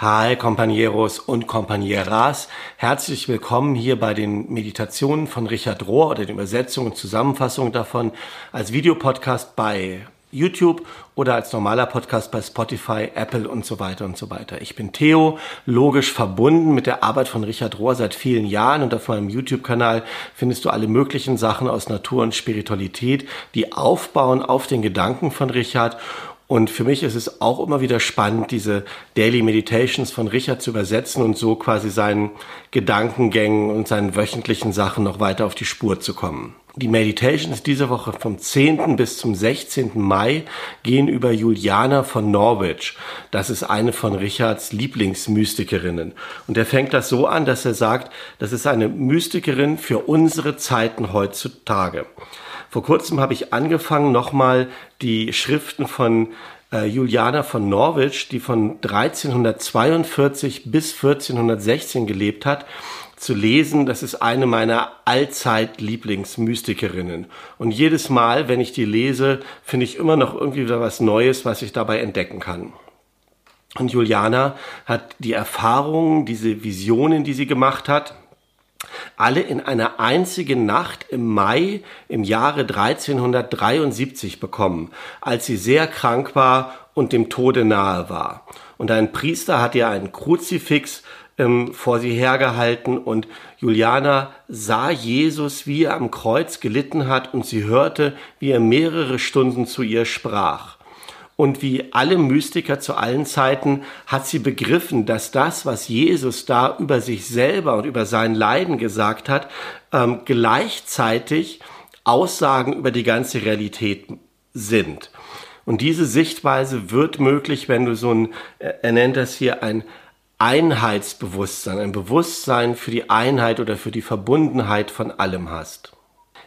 Hi, Compañeros und Compañeras. Herzlich willkommen hier bei den Meditationen von Richard Rohr oder den Übersetzungen und Zusammenfassungen davon als Videopodcast bei YouTube oder als normaler Podcast bei Spotify, Apple und so weiter und so weiter. Ich bin Theo, logisch verbunden mit der Arbeit von Richard Rohr seit vielen Jahren und auf meinem YouTube-Kanal findest du alle möglichen Sachen aus Natur und Spiritualität, die aufbauen auf den Gedanken von Richard und für mich ist es auch immer wieder spannend, diese Daily Meditations von Richard zu übersetzen und so quasi seinen Gedankengängen und seinen wöchentlichen Sachen noch weiter auf die Spur zu kommen. Die Meditations diese Woche vom 10. bis zum 16. Mai gehen über Juliana von Norwich. Das ist eine von Richards Lieblingsmystikerinnen. Und er fängt das so an, dass er sagt, das ist eine Mystikerin für unsere Zeiten heutzutage. Vor kurzem habe ich angefangen, nochmal die Schriften von äh, Juliana von Norwich, die von 1342 bis 1416 gelebt hat, zu lesen. Das ist eine meiner allzeit Lieblingsmystikerinnen. Und jedes Mal, wenn ich die lese, finde ich immer noch irgendwie wieder was Neues, was ich dabei entdecken kann. Und Juliana hat die Erfahrungen, diese Visionen, die sie gemacht hat, alle in einer einzigen Nacht im Mai im Jahre 1373 bekommen, als sie sehr krank war und dem Tode nahe war. Und ein Priester hat ihr einen Kruzifix ähm, vor sie hergehalten und Juliana sah Jesus, wie er am Kreuz gelitten hat und sie hörte, wie er mehrere Stunden zu ihr sprach. Und wie alle Mystiker zu allen Zeiten hat sie begriffen, dass das, was Jesus da über sich selber und über sein Leiden gesagt hat, ähm, gleichzeitig Aussagen über die ganze Realität sind. Und diese Sichtweise wird möglich, wenn du so ein, äh, er nennt das hier ein Einheitsbewusstsein, ein Bewusstsein für die Einheit oder für die Verbundenheit von allem hast.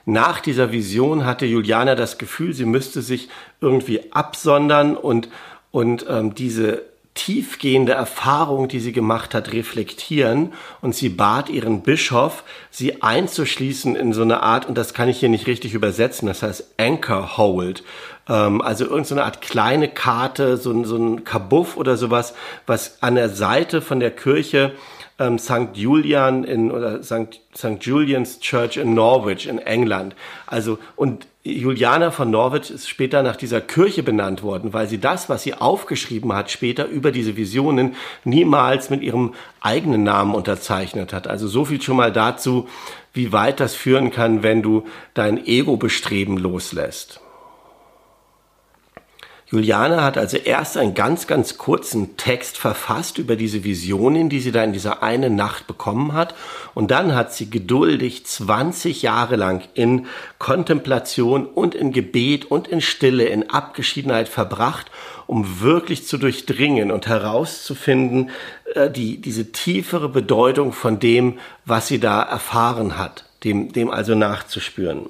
Nach dieser Vision hatte Juliana das Gefühl, sie müsste sich irgendwie absondern und, und ähm, diese tiefgehende Erfahrung, die sie gemacht hat, reflektieren. Und sie bat ihren Bischof, sie einzuschließen in so eine Art, und das kann ich hier nicht richtig übersetzen, das heißt Anchor Hold. Ähm, also irgendeine Art kleine Karte, so, so ein Kabuff oder sowas, was an der Seite von der Kirche ähm, St. Julian in oder St. St. Julian's Church in Norwich in England. Also und Juliana von Norwich ist später nach dieser Kirche benannt worden, weil sie das, was sie aufgeschrieben hat, später über diese Visionen niemals mit ihrem eigenen Namen unterzeichnet hat. Also so viel schon mal dazu, wie weit das führen kann, wenn du dein Ego-Bestreben loslässt. Juliane hat also erst einen ganz, ganz kurzen Text verfasst über diese Visionen, die sie da in dieser einen Nacht bekommen hat. Und dann hat sie geduldig 20 Jahre lang in Kontemplation und in Gebet und in Stille, in Abgeschiedenheit verbracht, um wirklich zu durchdringen und herauszufinden, äh, die, diese tiefere Bedeutung von dem, was sie da erfahren hat, dem, dem also nachzuspüren.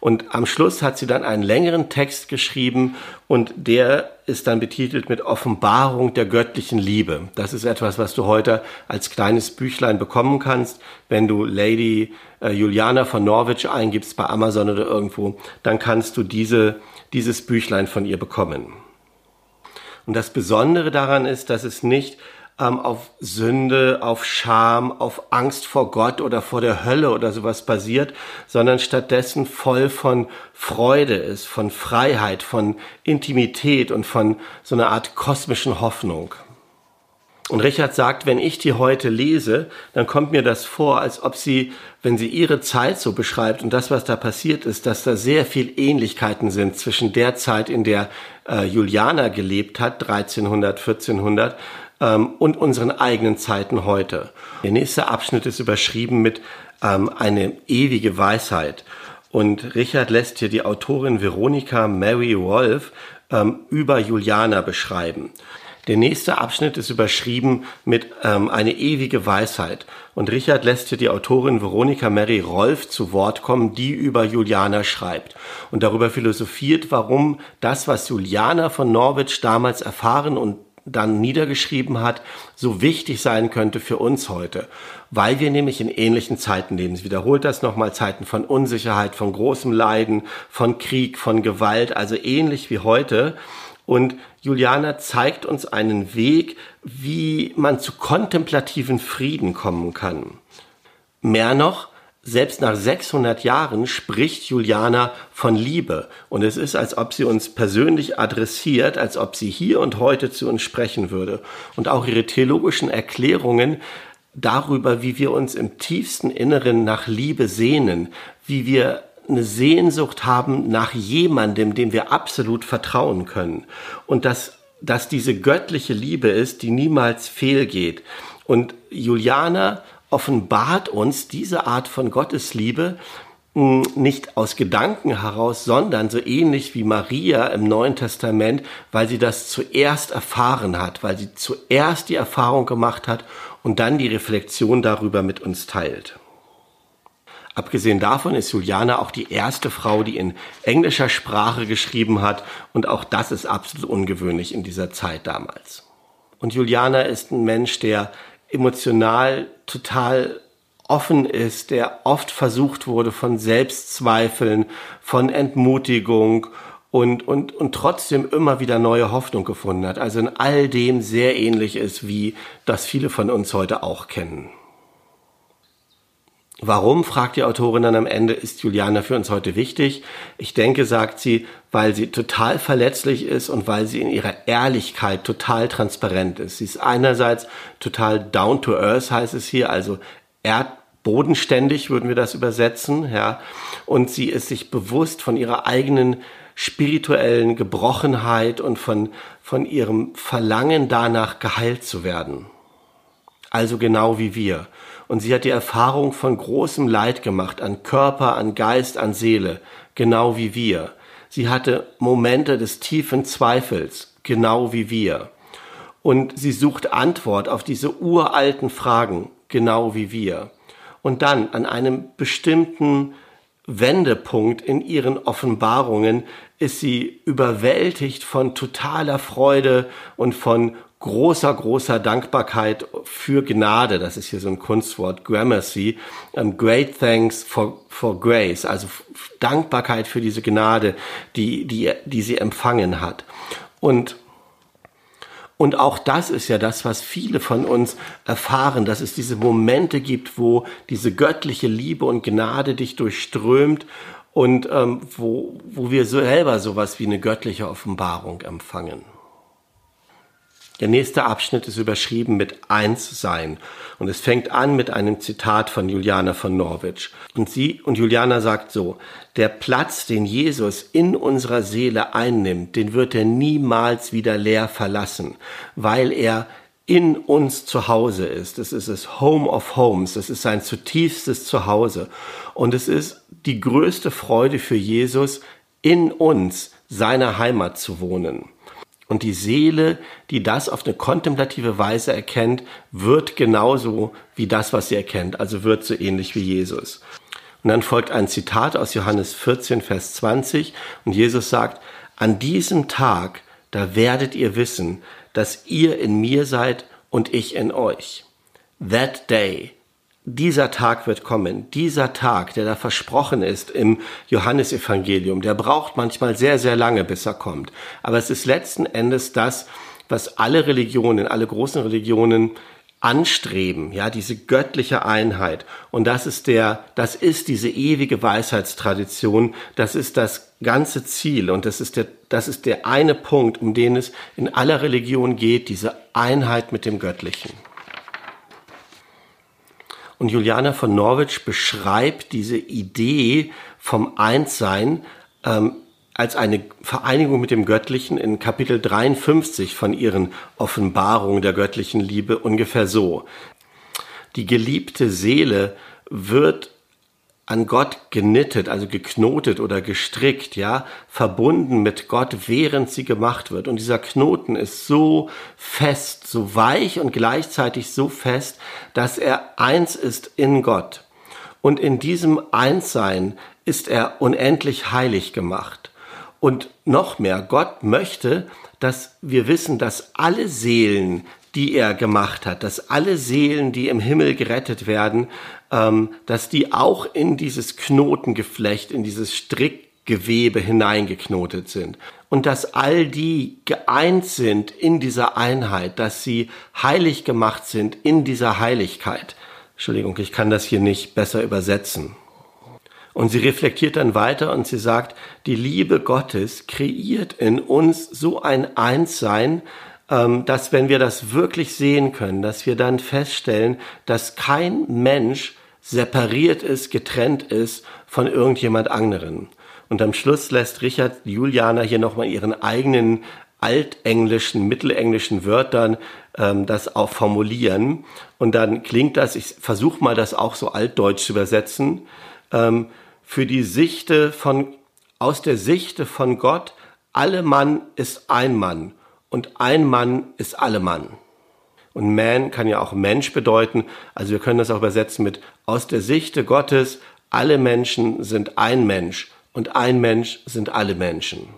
Und am Schluss hat sie dann einen längeren Text geschrieben und der ist dann betitelt mit Offenbarung der göttlichen Liebe. Das ist etwas, was du heute als kleines Büchlein bekommen kannst. Wenn du Lady äh, Juliana von Norwich eingibst bei Amazon oder irgendwo, dann kannst du diese, dieses Büchlein von ihr bekommen. Und das Besondere daran ist, dass es nicht ähm, auf Sünde, auf Scham, auf Angst vor Gott oder vor der Hölle oder sowas basiert, sondern stattdessen voll von Freude ist, von Freiheit, von Intimität und von so einer Art kosmischen Hoffnung. Und Richard sagt, wenn ich die heute lese, dann kommt mir das vor, als ob sie, wenn sie ihre Zeit so beschreibt und das, was da passiert ist, dass da sehr viel Ähnlichkeiten sind zwischen der Zeit, in der äh, Juliana gelebt hat, 1300, 1400, ähm, und unseren eigenen Zeiten heute. Der nächste Abschnitt ist überschrieben mit ähm, eine ewige Weisheit. Und Richard lässt hier die Autorin Veronika Mary Wolf ähm, über Juliana beschreiben. Der nächste Abschnitt ist überschrieben mit ähm, eine ewige Weisheit. Und Richard lässt hier die Autorin Veronika Mary Rolf zu Wort kommen, die über Juliana schreibt und darüber philosophiert, warum das, was Juliana von Norwich damals erfahren und dann niedergeschrieben hat, so wichtig sein könnte für uns heute, weil wir nämlich in ähnlichen Zeiten leben. Sie wiederholt das nochmal, Zeiten von Unsicherheit, von großem Leiden, von Krieg, von Gewalt, also ähnlich wie heute. Und Juliana zeigt uns einen Weg, wie man zu kontemplativen Frieden kommen kann. Mehr noch, selbst nach 600 Jahren spricht Juliana von Liebe. Und es ist, als ob sie uns persönlich adressiert, als ob sie hier und heute zu uns sprechen würde. Und auch ihre theologischen Erklärungen darüber, wie wir uns im tiefsten Inneren nach Liebe sehnen, wie wir eine Sehnsucht haben nach jemandem, dem wir absolut vertrauen können. Und dass, dass diese göttliche Liebe ist, die niemals fehlgeht. Und Juliana offenbart uns diese Art von Gottesliebe hm, nicht aus Gedanken heraus, sondern so ähnlich wie Maria im Neuen Testament, weil sie das zuerst erfahren hat, weil sie zuerst die Erfahrung gemacht hat und dann die Reflexion darüber mit uns teilt. Abgesehen davon ist Juliana auch die erste Frau, die in englischer Sprache geschrieben hat und auch das ist absolut ungewöhnlich in dieser Zeit damals. Und Juliana ist ein Mensch, der emotional total offen ist, der oft versucht wurde von Selbstzweifeln, von Entmutigung und, und, und trotzdem immer wieder neue Hoffnung gefunden hat. Also in all dem sehr ähnlich ist, wie das viele von uns heute auch kennen. Warum, fragt die Autorin dann am Ende, ist Juliana für uns heute wichtig? Ich denke, sagt sie, weil sie total verletzlich ist und weil sie in ihrer Ehrlichkeit total transparent ist. Sie ist einerseits total down to earth, heißt es hier, also erdbodenständig würden wir das übersetzen, ja. Und sie ist sich bewusst von ihrer eigenen spirituellen Gebrochenheit und von, von ihrem Verlangen danach geheilt zu werden. Also genau wie wir und sie hat die Erfahrung von großem Leid gemacht an Körper, an Geist, an Seele, genau wie wir. Sie hatte Momente des tiefen Zweifels, genau wie wir. Und sie sucht Antwort auf diese uralten Fragen, genau wie wir. Und dann an einem bestimmten Wendepunkt in ihren Offenbarungen ist sie überwältigt von totaler Freude und von großer, großer Dankbarkeit für Gnade. Das ist hier so ein Kunstwort, Gramercy. Um, great thanks for, for grace. Also Dankbarkeit für diese Gnade, die, die, die sie empfangen hat. Und und auch das ist ja das, was viele von uns erfahren, dass es diese Momente gibt, wo diese göttliche Liebe und Gnade dich durchströmt und ähm, wo, wo wir selber sowas wie eine göttliche Offenbarung empfangen. Der nächste Abschnitt ist überschrieben mit Eins sein. Und es fängt an mit einem Zitat von Juliana von Norwich. Und sie und Juliana sagt so, der Platz, den Jesus in unserer Seele einnimmt, den wird er niemals wieder leer verlassen, weil er in uns zu Hause ist. Es ist das Home of Homes. Es ist sein zutiefstes Zuhause. Und es ist die größte Freude für Jesus, in uns, seiner Heimat zu wohnen. Und die Seele, die das auf eine kontemplative Weise erkennt, wird genauso wie das, was sie erkennt, also wird so ähnlich wie Jesus. Und dann folgt ein Zitat aus Johannes 14, Vers 20 und Jesus sagt, an diesem Tag, da werdet ihr wissen, dass ihr in mir seid und ich in euch. That day, dieser Tag wird kommen, dieser Tag, der da versprochen ist im Johannesevangelium, der braucht manchmal sehr, sehr lange, bis er kommt. Aber es ist letzten Endes das, was alle Religionen, alle großen Religionen anstreben, ja, diese göttliche Einheit. Und das ist der, das ist diese ewige Weisheitstradition, das ist das ganze Ziel und das ist der, das ist der eine Punkt, um den es in aller Religion geht, diese Einheit mit dem Göttlichen. Und Juliana von Norwich beschreibt diese Idee vom Einssein ähm, als eine Vereinigung mit dem Göttlichen in Kapitel 53 von ihren Offenbarungen der göttlichen Liebe ungefähr so. Die geliebte Seele wird an Gott genittet, also geknotet oder gestrickt, ja, verbunden mit Gott, während sie gemacht wird. Und dieser Knoten ist so fest, so weich und gleichzeitig so fest, dass er eins ist in Gott. Und in diesem Einssein ist er unendlich heilig gemacht. Und noch mehr, Gott möchte, dass wir wissen, dass alle Seelen, die er gemacht hat, dass alle Seelen, die im Himmel gerettet werden, ähm, dass die auch in dieses Knotengeflecht, in dieses Strick Gewebe hineingeknotet sind. Und dass all die geeint sind in dieser Einheit, dass sie heilig gemacht sind in dieser Heiligkeit. Entschuldigung, ich kann das hier nicht besser übersetzen. Und sie reflektiert dann weiter und sie sagt, die Liebe Gottes kreiert in uns so ein Einssein, dass wenn wir das wirklich sehen können, dass wir dann feststellen, dass kein Mensch separiert ist, getrennt ist von irgendjemand anderen. Und am Schluss lässt Richard Juliana hier nochmal ihren eigenen altenglischen, mittelenglischen Wörtern ähm, das auch formulieren. Und dann klingt das, ich versuche mal das auch so altdeutsch zu übersetzen, ähm, für die Sichte von, aus der Sichte von Gott, alle Mann ist ein Mann und ein Mann ist alle Mann. Und man kann ja auch Mensch bedeuten. Also wir können das auch übersetzen mit aus der Sichte Gottes, alle Menschen sind ein Mensch und ein Mensch sind alle Menschen.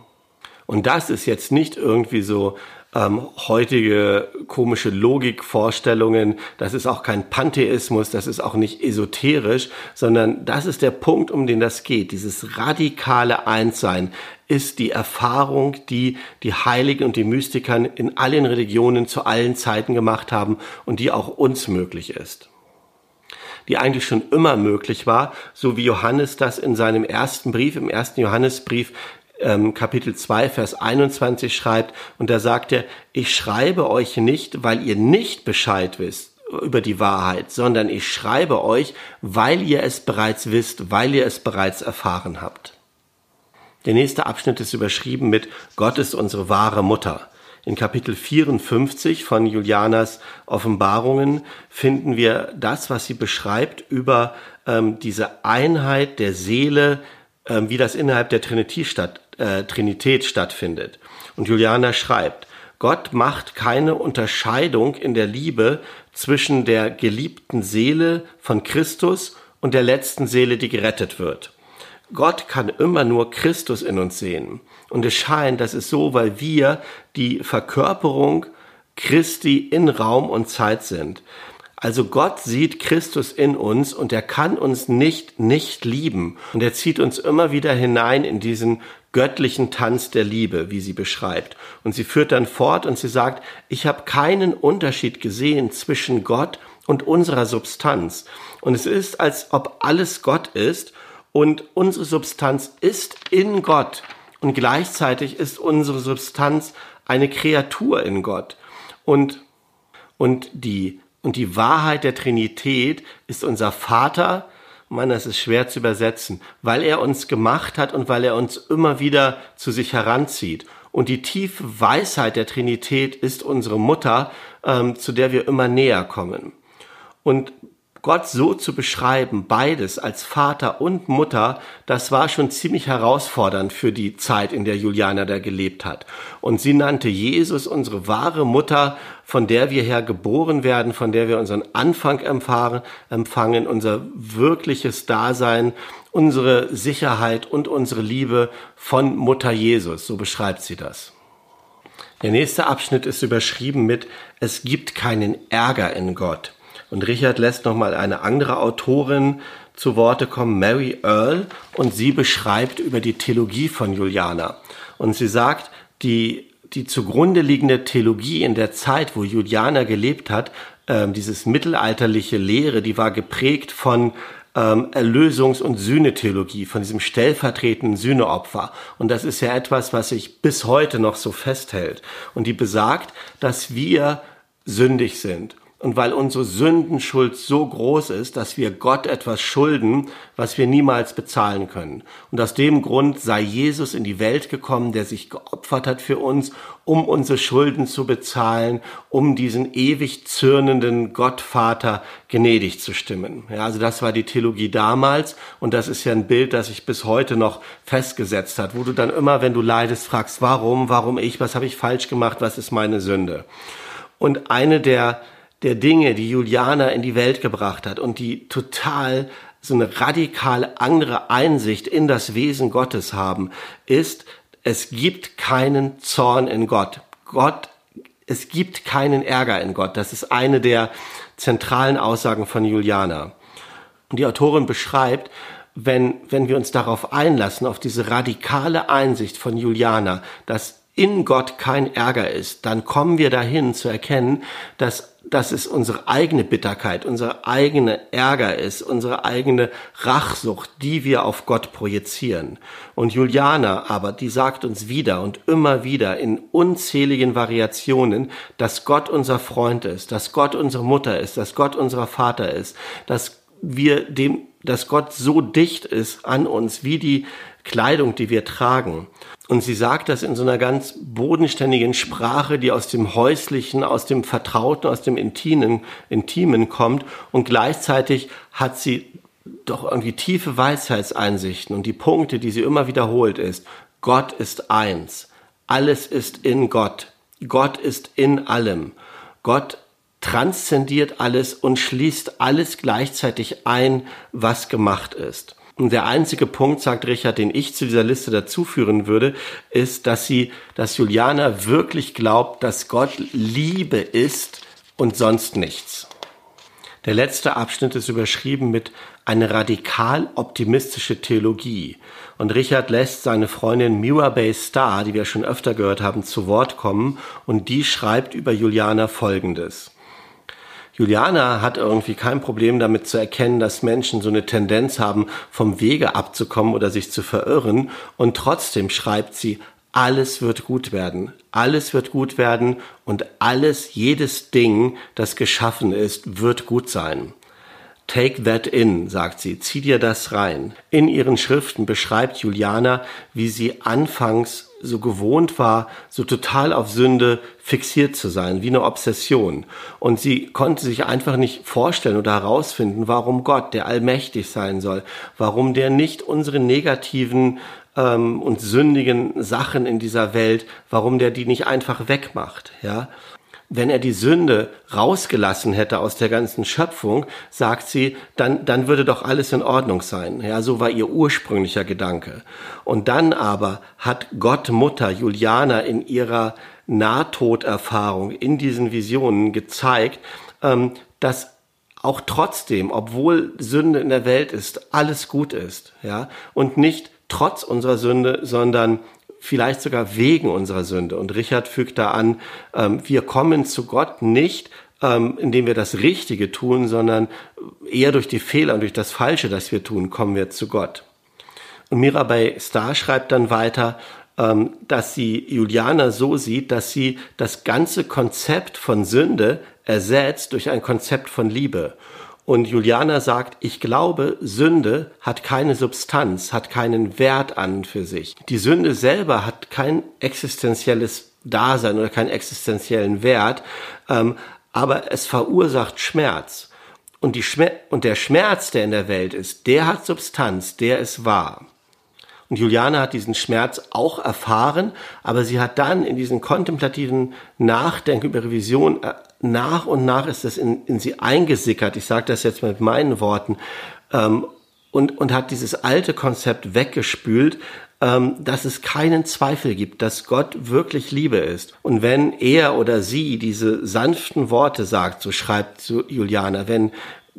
Und das ist jetzt nicht irgendwie so ähm, heutige komische Logikvorstellungen. Das ist auch kein Pantheismus, das ist auch nicht esoterisch, sondern das ist der Punkt, um den das geht. Dieses radikale Einssein ist die Erfahrung, die die Heiligen und die Mystiker in allen Religionen zu allen Zeiten gemacht haben und die auch uns möglich ist die eigentlich schon immer möglich war, so wie Johannes das in seinem ersten Brief, im ersten Johannesbrief ähm, Kapitel 2, Vers 21 schreibt. Und da sagt er, ich schreibe euch nicht, weil ihr nicht Bescheid wisst über die Wahrheit, sondern ich schreibe euch, weil ihr es bereits wisst, weil ihr es bereits erfahren habt. Der nächste Abschnitt ist überschrieben mit Gott ist unsere wahre Mutter. In Kapitel 54 von Julianas Offenbarungen finden wir das, was sie beschreibt über ähm, diese Einheit der Seele, ähm, wie das innerhalb der Trinität, statt, äh, Trinität stattfindet. Und Juliana schreibt, Gott macht keine Unterscheidung in der Liebe zwischen der geliebten Seele von Christus und der letzten Seele, die gerettet wird. Gott kann immer nur Christus in uns sehen. Und es scheint, das ist so, weil wir die Verkörperung Christi in Raum und Zeit sind. Also Gott sieht Christus in uns und er kann uns nicht nicht lieben. Und er zieht uns immer wieder hinein in diesen göttlichen Tanz der Liebe, wie sie beschreibt. Und sie führt dann fort und sie sagt, ich habe keinen Unterschied gesehen zwischen Gott und unserer Substanz. Und es ist, als ob alles Gott ist und unsere Substanz ist in Gott. Und gleichzeitig ist unsere Substanz eine Kreatur in Gott. Und, und die und die Wahrheit der Trinität ist unser Vater, Mann, das ist schwer zu übersetzen, weil er uns gemacht hat und weil er uns immer wieder zu sich heranzieht. Und die tiefe Weisheit der Trinität ist unsere Mutter, ähm, zu der wir immer näher kommen. Und Gott so zu beschreiben, beides als Vater und Mutter, das war schon ziemlich herausfordernd für die Zeit, in der Juliana da gelebt hat. Und sie nannte Jesus unsere wahre Mutter, von der wir her geboren werden, von der wir unseren Anfang empfangen, empfangen unser wirkliches Dasein, unsere Sicherheit und unsere Liebe von Mutter Jesus. So beschreibt sie das. Der nächste Abschnitt ist überschrieben mit Es gibt keinen Ärger in Gott. Und Richard lässt nochmal eine andere Autorin zu Worte kommen, Mary Earl, und sie beschreibt über die Theologie von Juliana. Und sie sagt, die, die zugrunde liegende Theologie in der Zeit, wo Juliana gelebt hat, äh, dieses mittelalterliche Lehre, die war geprägt von ähm, Erlösungs- und Sühnetheologie, von diesem stellvertretenden Sühneopfer. Und das ist ja etwas, was sich bis heute noch so festhält. Und die besagt, dass wir sündig sind und weil unsere Sündenschuld so groß ist, dass wir Gott etwas schulden, was wir niemals bezahlen können. Und aus dem Grund sei Jesus in die Welt gekommen, der sich geopfert hat für uns, um unsere Schulden zu bezahlen, um diesen ewig zürnenden Gottvater gnädig zu stimmen. Ja, also das war die Theologie damals und das ist ja ein Bild, das sich bis heute noch festgesetzt hat, wo du dann immer, wenn du leidest, fragst, warum, warum ich, was habe ich falsch gemacht, was ist meine Sünde? Und eine der der Dinge, die Juliana in die Welt gebracht hat und die total so eine radikal andere Einsicht in das Wesen Gottes haben, ist, es gibt keinen Zorn in Gott. Gott, es gibt keinen Ärger in Gott. Das ist eine der zentralen Aussagen von Juliana. Und die Autorin beschreibt, wenn, wenn wir uns darauf einlassen, auf diese radikale Einsicht von Juliana, dass in Gott kein Ärger ist, dann kommen wir dahin zu erkennen, dass, dass es unsere eigene Bitterkeit, unser eigene Ärger ist, unsere eigene Rachsucht, die wir auf Gott projizieren. Und Juliana aber, die sagt uns wieder und immer wieder in unzähligen Variationen, dass Gott unser Freund ist, dass Gott unsere Mutter ist, dass Gott unser Vater ist, dass wir dem, dass Gott so dicht ist an uns, wie die Kleidung, die wir tragen. Und sie sagt das in so einer ganz bodenständigen Sprache, die aus dem Häuslichen, aus dem Vertrauten, aus dem Intimen, Intimen kommt. Und gleichzeitig hat sie doch irgendwie tiefe Weisheitseinsichten. Und die Punkte, die sie immer wiederholt, ist, Gott ist eins. Alles ist in Gott. Gott ist in allem. Gott transzendiert alles und schließt alles gleichzeitig ein, was gemacht ist. Und der einzige Punkt, sagt Richard, den ich zu dieser Liste dazuführen würde, ist, dass sie, dass Juliana wirklich glaubt, dass Gott Liebe ist und sonst nichts. Der letzte Abschnitt ist überschrieben mit eine radikal optimistische Theologie. Und Richard lässt seine Freundin Mirabay Starr, die wir schon öfter gehört haben, zu Wort kommen und die schreibt über Juliana Folgendes. Juliana hat irgendwie kein Problem damit zu erkennen, dass Menschen so eine Tendenz haben, vom Wege abzukommen oder sich zu verirren. Und trotzdem schreibt sie, alles wird gut werden. Alles wird gut werden und alles, jedes Ding, das geschaffen ist, wird gut sein. Take that in, sagt sie, zieh dir das rein. In ihren Schriften beschreibt Juliana, wie sie anfangs so gewohnt war, so total auf Sünde fixiert zu sein, wie eine Obsession. Und sie konnte sich einfach nicht vorstellen oder herausfinden, warum Gott, der allmächtig sein soll, warum der nicht unsere negativen ähm, und sündigen Sachen in dieser Welt, warum der die nicht einfach wegmacht, ja wenn er die Sünde rausgelassen hätte aus der ganzen Schöpfung, sagt sie, dann, dann würde doch alles in Ordnung sein. Ja, so war ihr ursprünglicher Gedanke. Und dann aber hat Gott Mutter Juliana in ihrer Nahtoderfahrung, in diesen Visionen gezeigt, ähm, dass auch trotzdem, obwohl Sünde in der Welt ist, alles gut ist, ja, und nicht trotz unserer Sünde, sondern vielleicht sogar wegen unserer Sünde. Und Richard fügt da an, ähm, wir kommen zu Gott nicht, ähm, indem wir das Richtige tun, sondern eher durch die Fehler und durch das Falsche, das wir tun, kommen wir zu Gott. Und Mirabai Starr schreibt dann weiter, ähm, dass sie Juliana so sieht, dass sie das ganze Konzept von Sünde ersetzt durch ein Konzept von Liebe. Und Juliana sagt, ich glaube, Sünde hat keine Substanz, hat keinen Wert an für sich. Die Sünde selber hat kein existenzielles Dasein oder keinen existenziellen Wert, ähm, aber es verursacht Schmerz. Und, die Schmer und der Schmerz, der in der Welt ist, der hat Substanz, der ist wahr. Und Juliane hat diesen Schmerz auch erfahren, aber sie hat dann in diesen kontemplativen Nachdenken über Revision äh, nach und nach ist das in, in sie eingesickert. Ich sage das jetzt mit meinen Worten. Ähm, und, und hat dieses alte Konzept weggespült, ähm, dass es keinen Zweifel gibt, dass Gott wirklich Liebe ist. Und wenn er oder sie diese sanften Worte sagt, so schreibt Juliana, wenn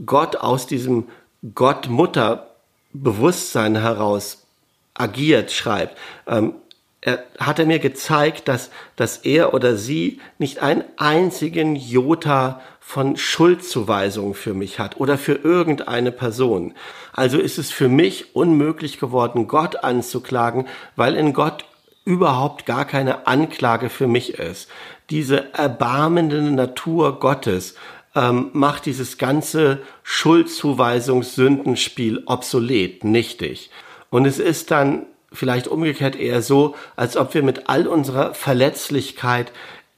Gott aus diesem Gott-Mutter-Bewusstsein heraus agiert, schreibt, ähm, er, hat er mir gezeigt, dass, dass er oder sie nicht einen einzigen Jota von Schuldzuweisungen für mich hat oder für irgendeine Person. Also ist es für mich unmöglich geworden, Gott anzuklagen, weil in Gott überhaupt gar keine Anklage für mich ist. Diese erbarmende Natur Gottes ähm, macht dieses ganze Schuldzuweisungssündenspiel obsolet, nichtig. Und es ist dann vielleicht umgekehrt eher so, als ob wir mit all unserer Verletzlichkeit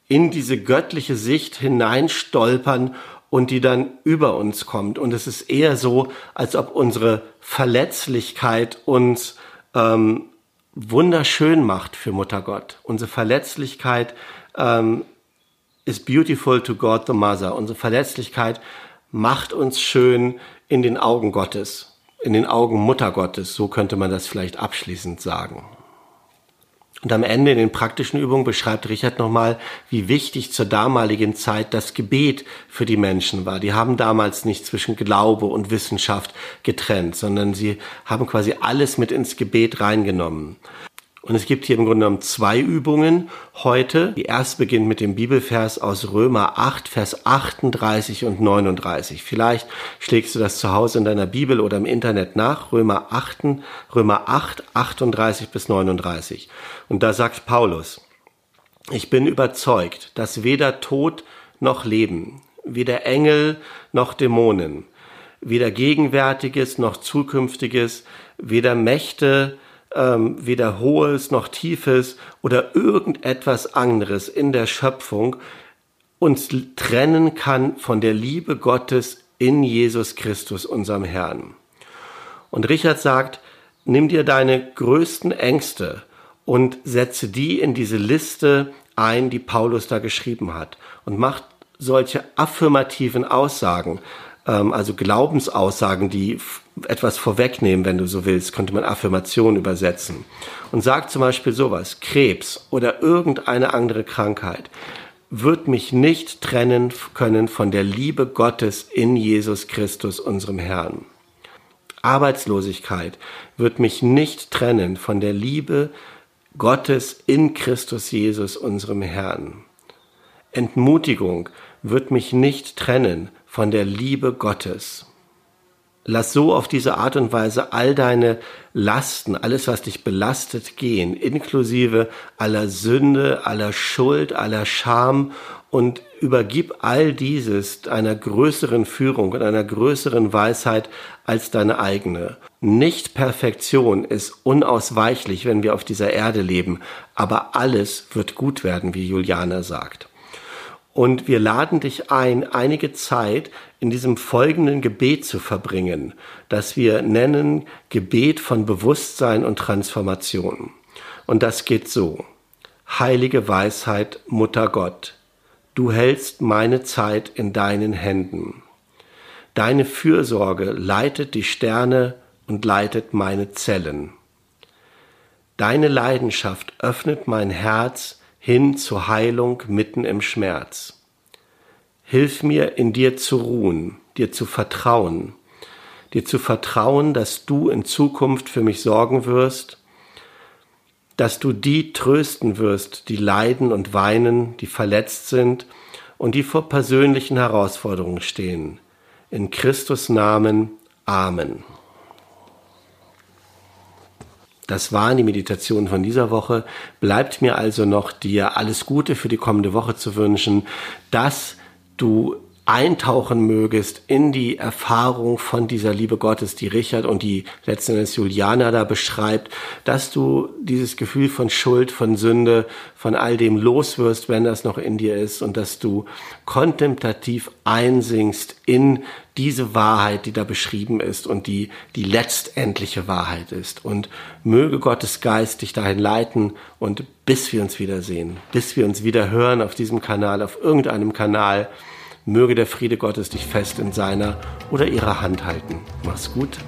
in diese göttliche Sicht hineinstolpern und die dann über uns kommt. Und es ist eher so, als ob unsere Verletzlichkeit uns ähm, wunderschön macht für Mutter Gott. Unsere Verletzlichkeit ähm, is beautiful to God the Mother. Unsere Verletzlichkeit macht uns schön in den Augen Gottes in den Augen Mutter Gottes, so könnte man das vielleicht abschließend sagen. Und am Ende in den praktischen Übungen beschreibt Richard nochmal, wie wichtig zur damaligen Zeit das Gebet für die Menschen war. Die haben damals nicht zwischen Glaube und Wissenschaft getrennt, sondern sie haben quasi alles mit ins Gebet reingenommen. Und es gibt hier im Grunde genommen zwei Übungen heute. Die erste beginnt mit dem Bibelvers aus Römer 8, Vers 38 und 39. Vielleicht schlägst du das zu Hause in deiner Bibel oder im Internet nach. Römer 8, Römer 8, 38 bis 39. Und da sagt Paulus, ich bin überzeugt, dass weder Tod noch Leben, weder Engel noch Dämonen, weder Gegenwärtiges noch Zukünftiges, weder Mächte ähm, weder Hohes noch Tiefes oder irgendetwas anderes in der Schöpfung uns trennen kann von der Liebe Gottes in Jesus Christus, unserem Herrn. Und Richard sagt, nimm dir deine größten Ängste und setze die in diese Liste ein, die Paulus da geschrieben hat und mach solche affirmativen Aussagen, ähm, also Glaubensaussagen, die etwas vorwegnehmen, wenn du so willst, könnte man Affirmation übersetzen. Und sagt zum Beispiel sowas, Krebs oder irgendeine andere Krankheit wird mich nicht trennen können von der Liebe Gottes in Jesus Christus, unserem Herrn. Arbeitslosigkeit wird mich nicht trennen von der Liebe Gottes in Christus Jesus, unserem Herrn. Entmutigung wird mich nicht trennen von der Liebe Gottes. Lass so auf diese Art und Weise all deine Lasten, alles, was dich belastet, gehen, inklusive aller Sünde, aller Schuld, aller Scham und übergib all dieses einer größeren Führung und einer größeren Weisheit als deine eigene. Nicht Perfektion ist unausweichlich, wenn wir auf dieser Erde leben, aber alles wird gut werden, wie Juliana sagt. Und wir laden dich ein, einige Zeit in diesem folgenden Gebet zu verbringen, das wir nennen Gebet von Bewusstsein und Transformation. Und das geht so. Heilige Weisheit, Mutter Gott, du hältst meine Zeit in deinen Händen. Deine Fürsorge leitet die Sterne und leitet meine Zellen. Deine Leidenschaft öffnet mein Herz hin zur Heilung mitten im Schmerz. Hilf mir, in dir zu ruhen, dir zu vertrauen, dir zu vertrauen, dass du in Zukunft für mich sorgen wirst, dass du die trösten wirst, die leiden und weinen, die verletzt sind und die vor persönlichen Herausforderungen stehen. In Christus Namen. Amen. Das waren die Meditationen von dieser Woche. Bleibt mir also noch dir alles Gute für die kommende Woche zu wünschen, dass du eintauchen mögest in die Erfahrung von dieser Liebe Gottes, die Richard und die letzten Endes Juliana da beschreibt, dass du dieses Gefühl von Schuld, von Sünde, von all dem loswirst, wenn das noch in dir ist und dass du kontemplativ einsinkst in diese Wahrheit, die da beschrieben ist und die die letztendliche Wahrheit ist. Und möge Gottes Geist dich dahin leiten und bis wir uns wiedersehen, bis wir uns wieder hören auf diesem Kanal, auf irgendeinem Kanal, Möge der Friede Gottes dich fest in seiner oder ihrer Hand halten. Mach's gut.